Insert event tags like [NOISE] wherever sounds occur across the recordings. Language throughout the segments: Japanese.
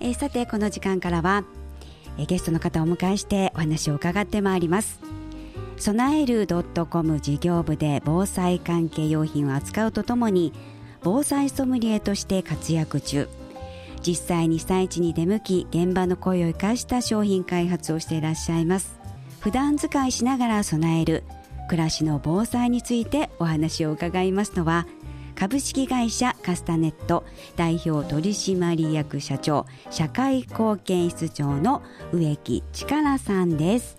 えー、さてこの時間からは、えー、ゲストの方をお迎えしてお話を伺ってまいります。備える .com 事業部で防災関係用品を扱うとともに防災ソムリエとして活躍中。実際に被災地に出向き現場の声を生かした商品開発をしていらっしゃいます。普段使いしながら備える暮らしの防災についてお話を伺いますのは株式会社カスタネット代表取締役社長社会貢献室長の植木力さんです。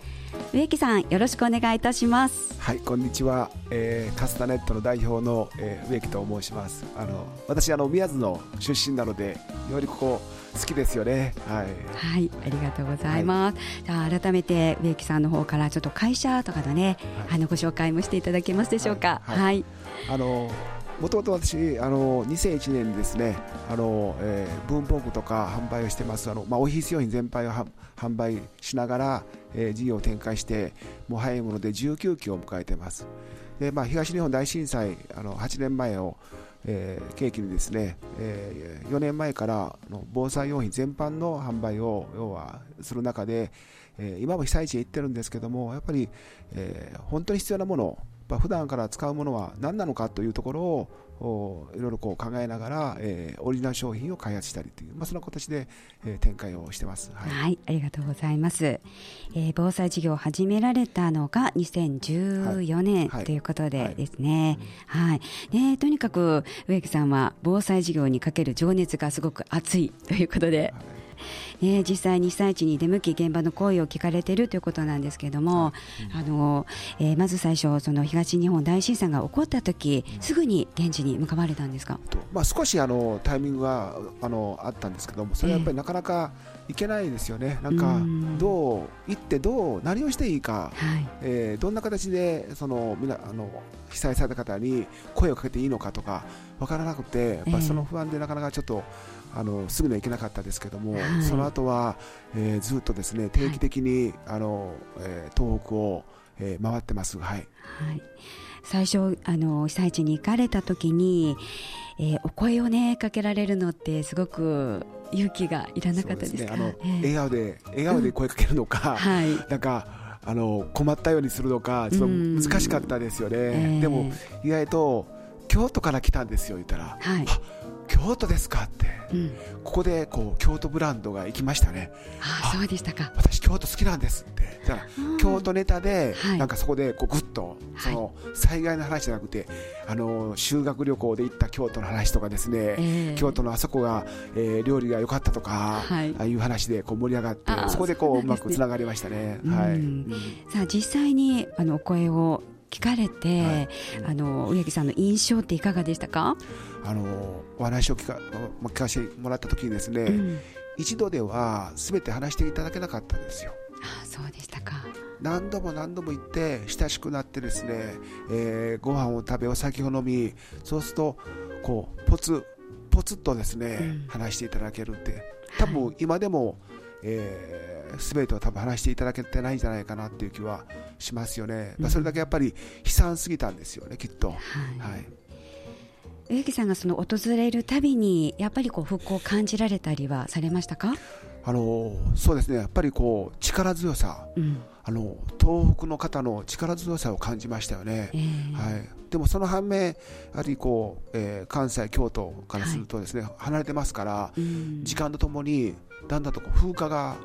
植木さんよろしくお願いいたします。はいこんにちは、えー、カスタネットの代表の、えー、植木と申します。あの私あの宮津の出身なのでよりここ好きですよね。はい、はい、ありがとうございます、はい、じゃあ改めて植木さんの方からちょっと会社とかのね、はい、あのご紹介もしていただけますでしょうか？はい、はい、あのもともと私あの2001年にですねあの、えー、文房具とか販売をしてます。あの、まあ、オフィス用品全般を販売しながら、えー、事業を展開してもう早いもので19期を迎えてます。で、まあ、東日本大震災あの8年前をえー、契機にですね、えー、4年前からの防災用品全般の販売を要はする中で、えー、今も被災地へ行ってるんですけどもやっぱり、えー、本当に必要なものまあ、普段から使うものは何なのかというところをいろいろこう考えながら、えー、オリジナル商品を開発したりという、まあ、そんな形で、えー、展開をしてます、はい、はい、ありがとうございます、えー、防災事業を始められたのが2014年、はい、ということでですね、はい、はい、ね、とにかく植木さんは防災事業にかける情熱がすごく熱いということで、はいね、実際に被災地に出向き現場の声を聞かれているということなんですけれども、うん、あのえー、まず最初その東日本大震災が起こった時、うん、すぐに現地に向かわれたんですか、まあ、少しあのタイミングはあのあったんですけどもそれはやっぱりなかなかいけないですよね、なんかどう行ってどう何をしていいか、はい、えー、どんな形でそのみなあの被災された方に声をかけていいのかとか分からなくてやっぱその不安でなかなかちょっと、あのすぐには行けなかったですけども、はい、その後は、えー、ずっとですね定期的に、はい、あのえー、東北を、えー、回ってます。はい、はい、最初あの被災地に行かれた時に、えー、お声をねかけられるのってすごく勇気がいらなかったですね、あの、えー、笑顔で笑顔で声かけるのか、うん、はい、なんかあの困ったようにするのかちょっと難しかったですよね。えー、でも意外と京都から来たんですよ言ったら。はい京都ですかって、うん、ここでこう京都ブランドが行きましたね。あそうでしたか。私京都好きなんですって。だから京都ネタで、なんかそこでこうぐっとその災害の話じゃなくて、あの修学旅行で行った京都の話とかですね、えー、京都のあそこが、えー、料理が良かったとか、はい、ああいう話でこう盛り上がってそこでこううまくつながりましたね。はい、さあ実際にあのお声を聞かれて、はい、あの植木さんの印象っていかがでしたか？あのお話を聞か聞かせてもらった時にですね、うん、一度ではすべて話していただけなかったんですよ。あそうでしたか。何度も何度も行って親しくなってですね、えー、ご飯を食べお酒を飲みそうするとこうポツポツとですね、うん、話していただけるって。多分今でも、はい、えー全てを多分話していただけてないんじゃないかなっていう気はしますよね、まあ、それだけやっぱり悲惨すぎたんですよね、きっと。はい、はい植木さんがその訪れるたびにやっぱりこう復興を感じられたりはされましたか？あのそうですね。やっぱりこう力強さ、うん、あの東北の方の力強さを感じましたよね、えー、はい、でもその反面やはりこう、えー、関西京都からするとですね、はい、離れてますから、うん、時間とともにだんだんとこう風化が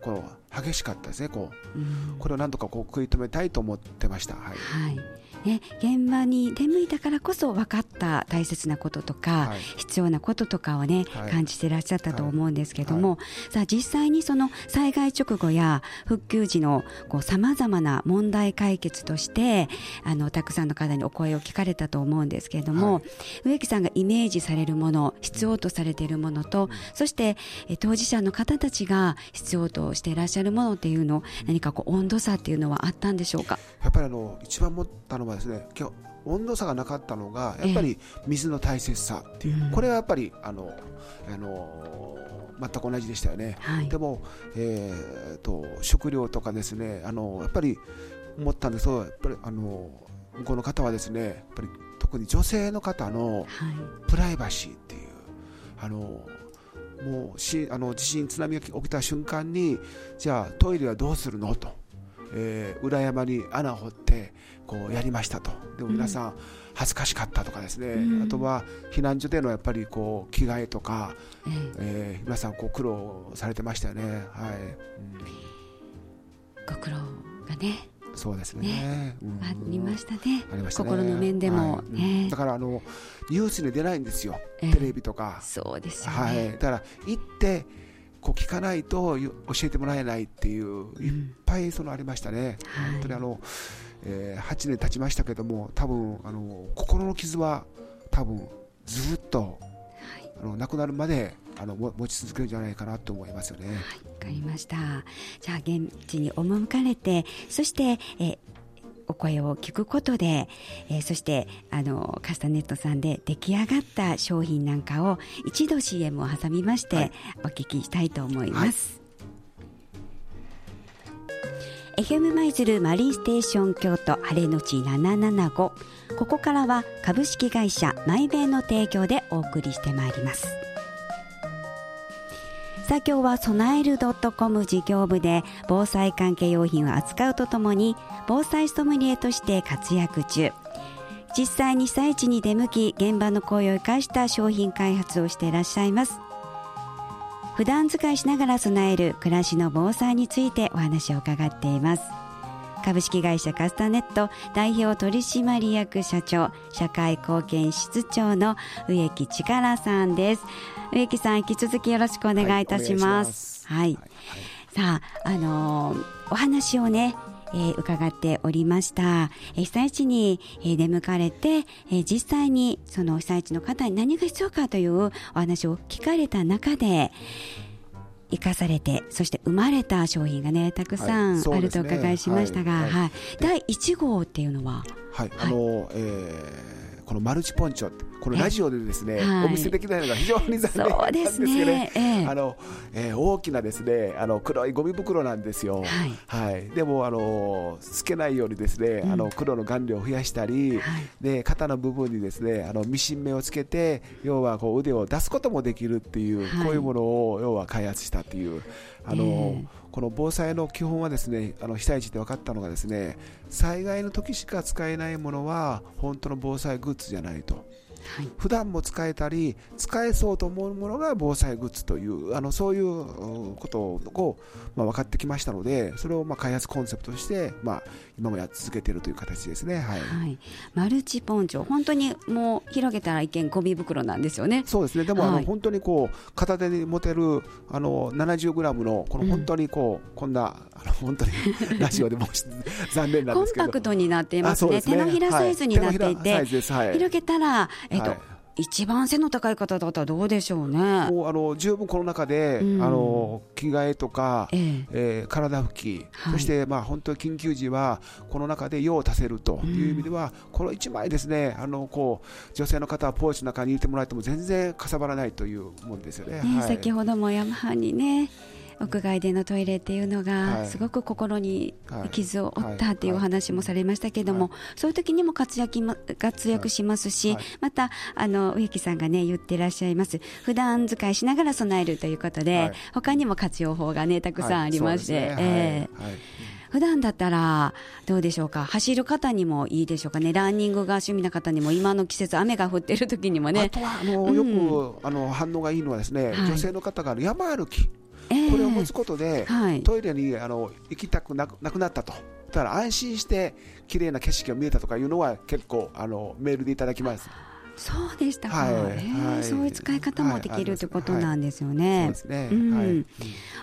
こう激しかったですねこう、うん、これをなんとかこう食い止めたいと思ってました。はい、はいね、現場に出向いたからこそ分かった大切なこととか、はい、必要なこととかをね、はい、感じていらっしゃったと思うんですけども、はい、さあ実際にその災害直後や復旧時のさまざまな問題解決としてあのたくさんの方にお声を聞かれたと思うんですけれども、植木さんがイメージされるもの必要とされているものと、そしてえ当事者の方たちが必要としていらっしゃるものっていうの何かこう温度差っていうのはあったんでしょうか？やっぱりあの一番思ったのはですね今日温度差がなかったのがやっぱり水の大切さっていう、えー、これはやっぱりあのあの全く同じでしたよね、はい、でも、えーと、食料とかですねあのやっぱり思ったんですけどやっぱりあの向こうの方はですねやっぱり特に女性の方のプライバシーっていう、あのもうしあの地震、津波が起きた瞬間にじゃあトイレはどうするのと、えー、裏山に穴を掘ってこうやりましたと。でも皆さん恥ずかしかったとかですね、うん、あとは避難所でのやっぱりこう着替えとか、えー、えー、皆さんこう苦労されてましたよね。はい、うん、ご苦労がね。そうですね、ね。うん、ありましたね。ありましたね。心の面でも、はい。ね、だからあのニュースに出ないんですよ、えー、テレビとか。そうですよね、はい、だから行ってこう聞かないと教えてもらえないっていう、いっぱいそのありましたね、本当にあの、えー、8年経ちましたけども多分あの心の傷は多分ずっと、はい、あの亡くなるまであの持ち続けるんじゃないかなと思いますよね。はい、わかりました。じゃあ現地に赴かれて、そしてえお声を聞くことで、えー、そしてあのカスタネットさんで出来上がった商品なんかを一度 CM を挟みまして、お聞きしたいと思います。はい、FM 舞鶴マリンステーション京都晴れのち775ここからは株式会社マイベイの提供でお送りしてまいります。さあ今日は備える .com 事業部で防災関係用品を扱うとともに防災ソムリエとして活躍中。実際に被災地に出向き現場の声を生かした商品開発をしていらっしゃいます。普段使いしながら備える暮らしの防災についてお話を伺っています。株式会社カスタネット代表取締役社長社会貢献室長の植木力さんです植木さん引き続きよろしくお願いいたします。はい。はい、さあ、あのー、お話をね、えー、伺っておりました。えー、被災地に、えー、出向かれて、えー、実際にその被災地の方に何が必要かというお話を聞かれた中で、生かされてそして生まれた商品がねたくさんあるとお伺いしましたが、はい、はい、第1号っていうのは？はい、あの、えーこのマルチポンチョこのラジオでですね、はい、お見せできないのが非常に残念なんですけどね、ね。あのえー、大きなですねあの黒いゴミ袋なんですよ、はい、はい、でもあの透けないようにですね、うん、あの黒の顔料を増やしたり、はい、で肩の部分にですねあのミシン目をつけて要はこう腕を出すこともできるっていう、こういうものを要は開発したっていうあの、えーこの防災の基本はですねあの被災地で分かったのがですね災害の時しか使えないものは本当の防災グッズじゃないと。はい、普段も使えたり使えそうと思うものが防災グッズというあのそういうことを、まあ、分かってきましたのでそれをまあ開発コンセプトとして、まあ、今もや続けているという形ですね、はい、はい、マルチポンチョ。本当にもう広げたら一見ゴミ袋なんですよね。そうですね。でも、あの本当にこう片手に持てるあの70グラムのこの本当にこう、うん、こんなあの本当に [LAUGHS] ラジオでも残念なんですけど。コンパクトになっていますね、ね、手のひらサイズになっていて、はい、広げたら、えっと、はい一番背の高い方だったらどうでしょうね？もうあの十分この中で、うん、あの着替えとか、えー、えー、体拭き、はい、そしてまあ本当に緊急時はこの中で用を足せるという意味では、うん、この一枚ですね、あのこう女性の方はポーチの中に入れてもらっても全然かさばらないというもんですよね。ねはい、先ほども山ハにね。屋外でのトイレっていうのがすごく心に傷を負ったっていうお話もされましたけども、そういう時にも活躍活躍しますし、またあの植木さんがね言ってらっしゃいます。普段使いしながら備えるということで、他にも活用法がねたくさんありまして。え普段だったらどうでしょうか？走る方にもいいでしょうかね？ランニングが趣味な方にも今の季節雨が降っている時にもね。あとはあの、よくあの反応がいいのはですね、女性の方が山歩きこれを持つことで、はい、トイレにあの行きたくなくなったと。だから安心して綺麗な景色が見えたとかいうのは結構あのメールでいただきます。そうでしたか、はいえーはい、そういう使い方もできるということなんですよね。そうですね、うん、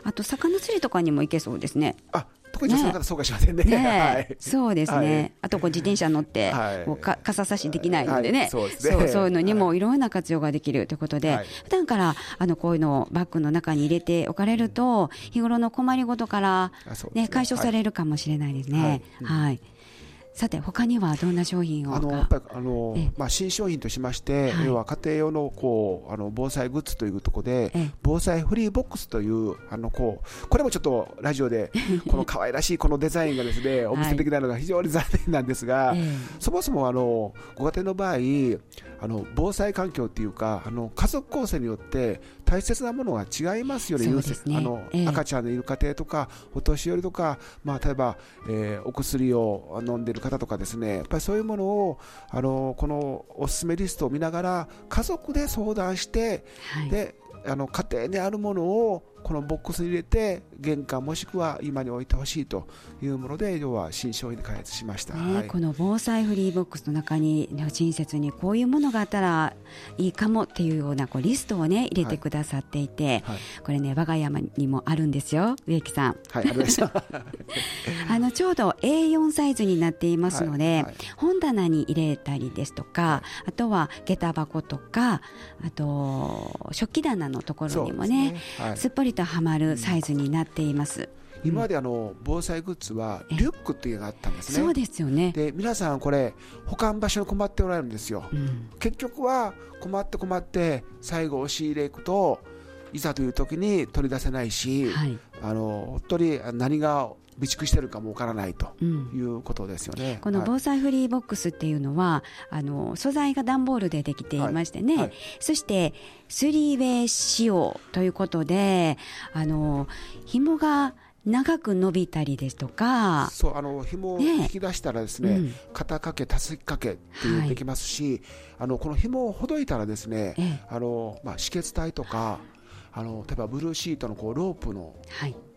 あと魚釣りとかにも行けそうですね。あ特に女性の方、そうかしませんね。ねはい、そうですね。はい、あとこう自転車乗って、はい、もうか傘差しできないのでね、はい、そうそういうのにもい。ろんな活用ができるということで、はい、普段からあのこういうのをバッグの中に入れておかれると、日頃の困りごとからね、ね。解消されるかもしれないですね。はいさて他にはどんな商品をあのやっぱりあの、まあ、新商品としまして、はい、要は家庭用のこうあの防災グッズというところで、防災フリーボックスというあのこうこれもちょっとラジオで [LAUGHS] この可愛らしいこのデザインがですねお見せできないのが非常に残念なんですが、はい、そもそもあのご家庭の場合あの防災環境っていうかあの家族構成によって大切なものが違いますよね、ね。あの、えー、赤ちゃんのいる家庭とか、お年寄りとか、まあ、例えば、えー、お薬を飲んでいる方とかですね、やっぱりそういうものをあのこのおすすめリストを見ながら、家族で相談して、はい、であの家庭にあるものをこのボックスに入れて玄関もしくは今に置いてほしいというもので要は新商品で開発しました、ねはい、この防災フリーボックスの中に、ね、親切にこういうものがあったらいいかもっていうようなこうリストをね入れてくださっていて、はい。はい、これね我が家にもあるんですよ植木さん。はい、ありました [LAUGHS] あのちょうど A4 サイズになっていますので、本棚に入れたりですとか、あとは下駄箱とかあと食器棚のところにもねすっぽりとはまるサイズになっています。今まであの防災グッズはリュックっていうのがあったんですね。そうですよね。で皆さんこれ保管場所に困っておられるんですよ。うん、結局は困って困って最後押し入れいくといざという時に取り出せないし、はい、あの本当に何が備蓄してるかもわからないということですよね、うん、この防災フリーボックスっていうのは、あの素材が段ボールでできてい。ましてね、はい。はい、そしてスリーウェイ仕様ということであの紐が長く伸びたりですとかそうあの紐を引き出したらですね、ねうん、肩掛けたすき掛けっていうできますし、はい、あのこの紐をほどいたらですね、ええ、あのまあ、止血帯とかあの例えばブルーシートのこうロープの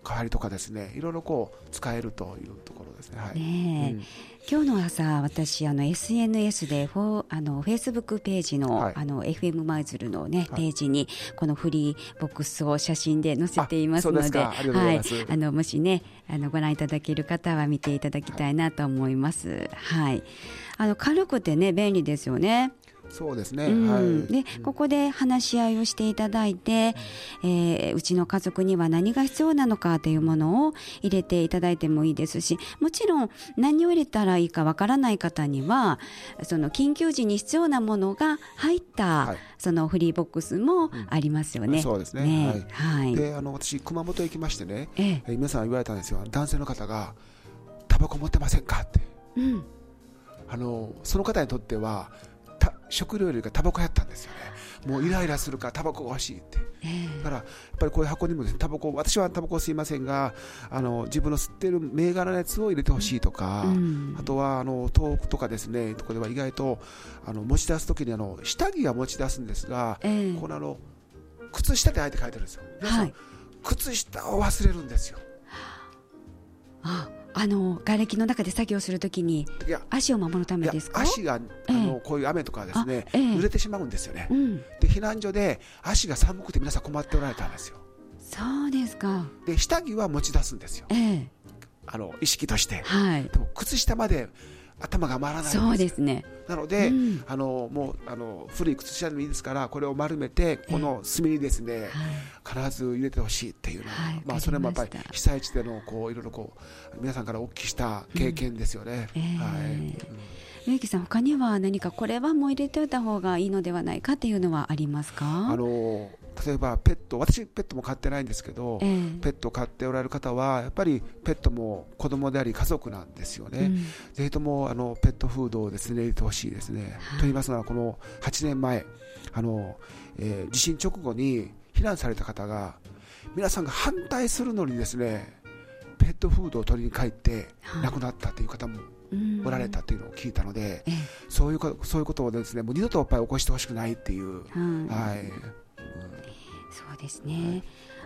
代わりとかですね、はい、いろいろこう使えるというところですね。はい、ね、うん、今日の朝私あの SNS でフォあのフェイスブックページの、はい、あの FM マイズルのね、ページにこのフリーボックスを写真で載せていますので、はい、あのもしねあのご覧いただける方は見ていただきたいなと思います。はい、あの軽くてね便利ですよね。そうですね、うん、はい、でここで話し合いをしていただいて、うん、えー、うちの家族には何が必要なのかというものを入れていただいてもいいですしもちろん何を入れたらいいかわからない方にはその緊急時に必要なものが入った、はい、そのフリーボックスもありますよね。うん、そうですね、ね、はい、であの私熊本行きましてね、ええ、皆さん言われたんですよ。男性の方がタバコ持ってませんかって、うん、あのその方にとっては食料よりかタバコやったんですよね。もうイライラするからタバコが欲しいって、えー、だからやっぱりこういう箱にもタバコ私はタバコ吸いませんがあの自分の吸ってる銘柄のやつを入れてほしいとか、うん、あとはあの遠くとかですねとこでは意外とあの持ち出す時にあの下着は持ち出すんですが、えー、このあの靴下ってあえて書いてるんですよ、はい、靴下を忘れるんですよ。ああの瓦礫の中で作業するときに足を守るためですか？足が、あのこういう雨とかですね、えー、濡れてしまうんですよね、うん、で避難所で足が寒くて皆さん困っておられたんですよ。そうですか。で下着は持ち出すんですよ、えー、あの意識として、はい、でも靴下まで頭が回らないそうですね。なので、うん、あのもうあの古い靴下でもいいですからこれを丸めてこの墨にですね、必ず入れてほしいっていうのは、はい、まあ、それもやっぱり被災地でのこういろいろこう皆さんからお聞きした経験ですよね。うんえ。ー、はい。植木さん他には何かこれはもう入れておいた方がいいのではないかっていうのはありますか？あの例えばペット私ペットも飼ってないんですけど、えー、ペットを飼っておられる方はやっぱりペットも子供であり家族なんですよね、うん、ぜひともあのペットフードをですね入れてほしいですね、はい、と言いますのはこの8年前あの、えー、地震直後に避難された方が皆さんが反対するのにですねペットフードを取りに帰って亡くなったという方もおられたというのを聞いたので、そういうそういうことをですねもう二度とやっぱり起こしてほしくないっていう、はい、そうですね。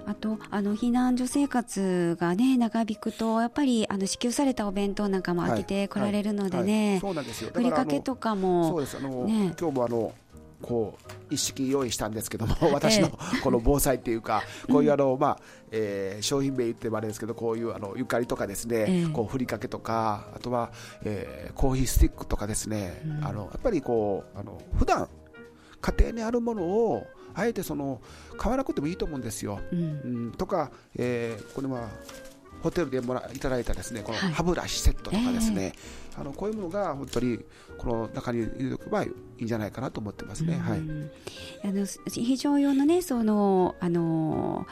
あとあの避難所生活がね長引くとやっぱりあの支給されたお弁当なんかも開けてこられるのでね、そうなんですよ。ふりかけとかもそうです。あの、ね、今日もあのこう一式用意したんですけども [LAUGHS] 私のこの防災っていうかこういうあの、まあえー、商品名言ってもあれですけどこういうあのゆかりとかですね、こうふりかけとかあとは、えー、コーヒースティックとかですね、あのやっぱりこうあの普段家庭にあるものをあえてその買わなくてもいいと思うんですよ。うん、とか、えー、これはホテルでもらいただいたですねこの歯ブラシセットとかですね、はいえ。ー、あのこういうものが本当にこの中に入れておけばいいんじゃないかなと思ってますね。はい、あの非常用のねそのあの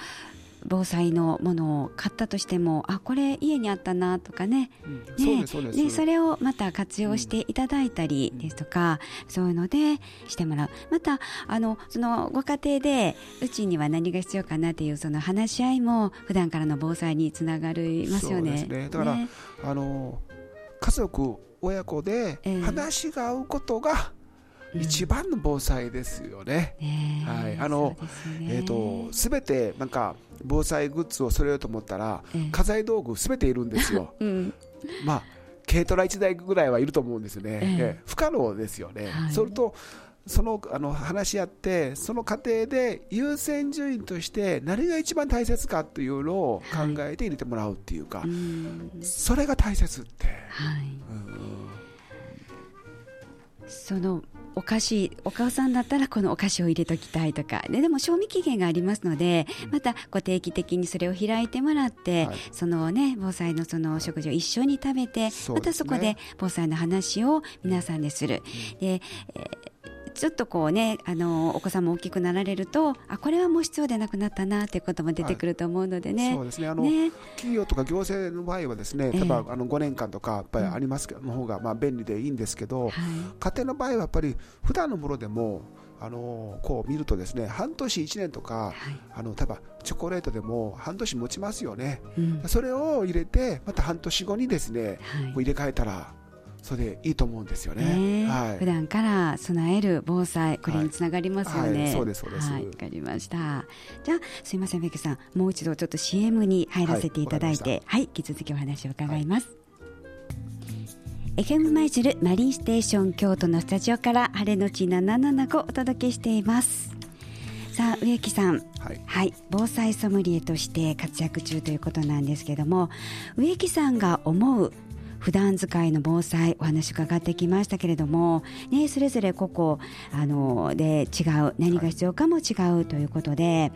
防災のものを買ったとしてもあこれ家にあったなとかね,、ねでそれをまた活用していただいたりですとか、うん、そういうのでしてもらう。またあのそのご家庭でうちには何が必要かなっていうその話し合いも普段からの防災につながりますよね。ね。だから、ね、あの家族親子で話が合うことが、一番の防災ですよね。はい、あの、えっ、と、すべてなんか防災グッズを揃えようと思ったら、家財道具すべているんですよ。[LAUGHS] まあ、軽トラ1台ぐらいはいると思うんですよね。え不可能ですよね。それと。そのあの話し合って、その過程で優先順位として何が一番大切かというのを考えて入れてもらうっていうか、はい、それが大切って。はい、そのお菓子お母さんだったらこのお菓子を入れときたいとか。ででも賞味期限がありますのでまたこう定期的にそれを開いてもらって、はい、そのね防災のその食事を一緒に食べて、ね、またそこで防災の話を皆さんでする。で、えーちょっとこうねあのお子さんも大きくなられるとあこれはもう必要でなくなったなということも出てくると思うのでね、はい、そうですね。あの、ね、企業とか行政の場合はですね例えば、あの5年間とかやっぱりありますけど、の方がまあ便利でいいんですけど、はい、家庭の場合はやっぱり普段のものでもあのこう見るとですね半年、1年とか、はい、あの例えばチョコレートでも半年持ちますよね、うん、それを入れてまた半年後にですね、はい、入れ替えたらそれでいいと思うんですよね。はい、普段から備える防災これにつながりますよね。はいはい、そうですそうです。わ、かりました。じゃあすいませんベッケさんもう一度ちょっと CM に入らせていただいて、はい、引き続きお話を伺います。FM 舞鶴マリンステーション京都のスタジオから晴れのち775お届けしています。さあ植木さん、はい、はい、防災ソムリエとして活躍中ということなんですけども植木さんが思う普段使いの防災お話伺ってきましたけれども、ね、それぞれ個々あので違う何が必要かも違うということで、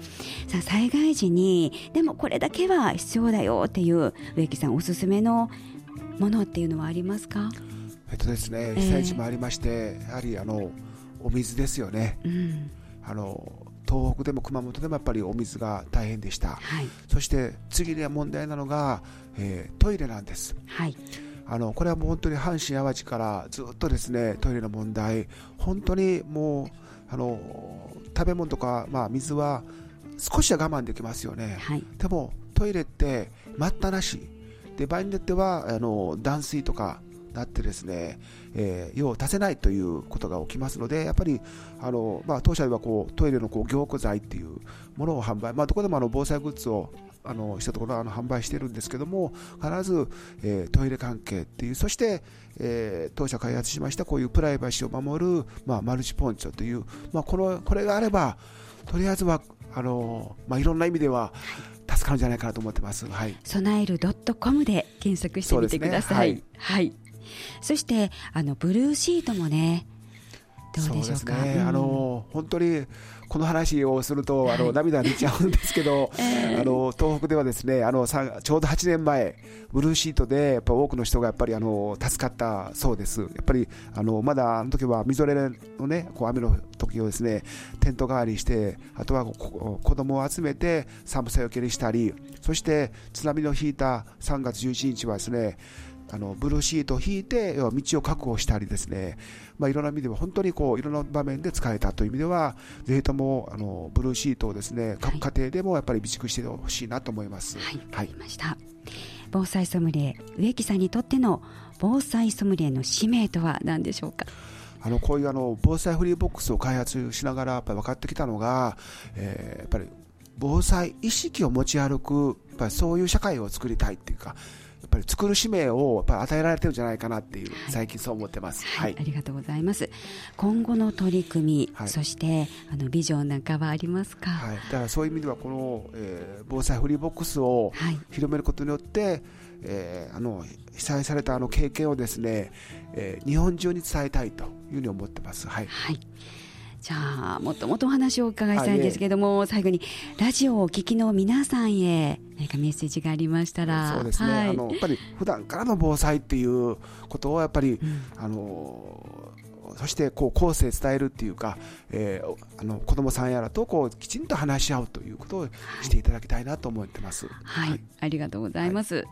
さあ災害時にでもこれだけは必要だよっていう植木さんおすすめのものっていうのはありますか？えっとですね被災地もありまして、えー、やはりあのお水ですよね。うん、あの東北でも熊本でもやっぱりお水が大変でした、はい、そして次には問題なのが、えー、トイレなんです、はい、あのこれはもう本当に阪神・淡路からずっとですねトイレの問題、本当にもうあの食べ物とか、まあ、水は少しは我慢できますよね、はい、でもトイレって待ったなし。で場合によってはあの断水とかなってですね、えー、用を足せないということが起きますので、やっぱりあの、まあ、当社ではこうトイレのこう凝固剤っていうものを販売、まあ、どこでもあの防災グッズをあのしたところはあの販売してるんですけども必ず、えー、トイレ関係っていうそして、えー、当社開発しましたこういうプライバシーを守る、まあ、マルチポンチョという、まあ、このこれがあればとりあえずはあの、まあ、いろんな意味では助かるんじゃないかなと思ってます。はい、備える .com で検索してみてください。ね、はい、はい、そしてあのブルーシートもねどうでしょうか？うねうん、あの本当にこの話をすると、あの涙出ちゃうんですけど、[LAUGHS] あの東北ではですねあのちょうど8年前、ブルーシートでやっぱ多くの人がやっぱりあの助かったそうです、やっぱりあのまだあの時はみぞれのねこう雨の時をですねテント代わりして、あとは子供を集めて寒さよけにしたり、そして津波の引いた3月11日はですねあのブルーシートを引いて要は道を確保したりですね、まあ、いろんな意味では本当にこういろんな場面で使えたという意味ではぜひともあのブルーシートをですね各家庭でもやっぱり備蓄してほしいなと思います。はい、はい、ました防災ソムリエ植木さんにとっての防災ソムリエの使命とは何でしょうか？あのこういうあの防災フリーボックスを開発しながらやっぱり分かってきたのが、えー、やっぱり防災意識を持ち歩くやっぱりそういう社会を作りたいっていうかやっぱり作る使命をやっぱり与えられてるんじゃないかなっていう、最近そう思ってます、はい、はい、ありがとうございます。今後の取り組み、はい、そしてあのビジョンなんかはありますか、はい、だからそういう意味ではこの、えー、防災フリーボックスを広めることによって、はい、えー、あの被災されたあの経験をですね、えー、日本中に伝えたいというふうに思ってます。はい、はいじゃあもっともっとお話をお伺いしたいんですけども、最後にラジオをお聞きの皆さんへ何かメッセージがありましたら。そうですね、はい、あのやっぱり普段からの防災っていうことをやっぱり、うん、あのそしてこう後世伝えるっていうか、えー、あの子どもさんやらとこうきちんと話し合うということをしていただきたいなと思ってます。はい、はい、ありがとうございます、はい、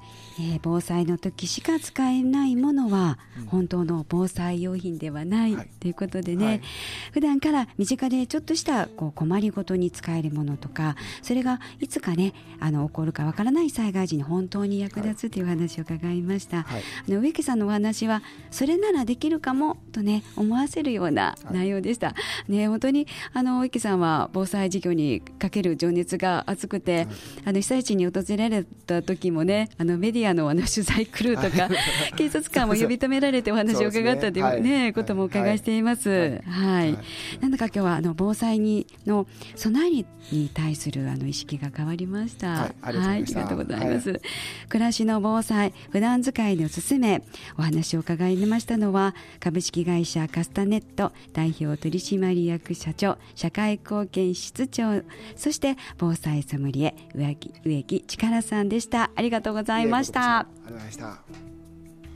えー、防災の時しか使えないものは、本当の防災用品ではない、はい、ということでね、はい、普段から身近でちょっとしたこう困りごとに使えるものとかそれがいつかねあの起こるかわからない災害時に本当に役立つという話を伺いました、はい、あの植木さんのお話はそれならできるかもとね思わせるような内容でした、ね本当にあの植木さんは防災事業にかける情熱が熱くて、あの被災地に訪れられた時もねあのメディアのあの取材クルーとか [LAUGHS] 警察官も呼び止められてお話を伺ったというね、ねこともお伺いしています。はい、なんだか今日はあの防災にの備えに対するあの意識が変わりました。はい、ありがとうございます。暮らしの防災普段使いのすすめお話を伺いましたのは株式会社カスタネット代表取締役社長社会貢献室長そして防災ソムリエ植木植木力さんでした。ありがとうございました。ありがとうございました。